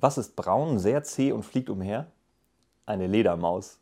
Was ist braun, sehr zäh und fliegt umher? Eine Ledermaus.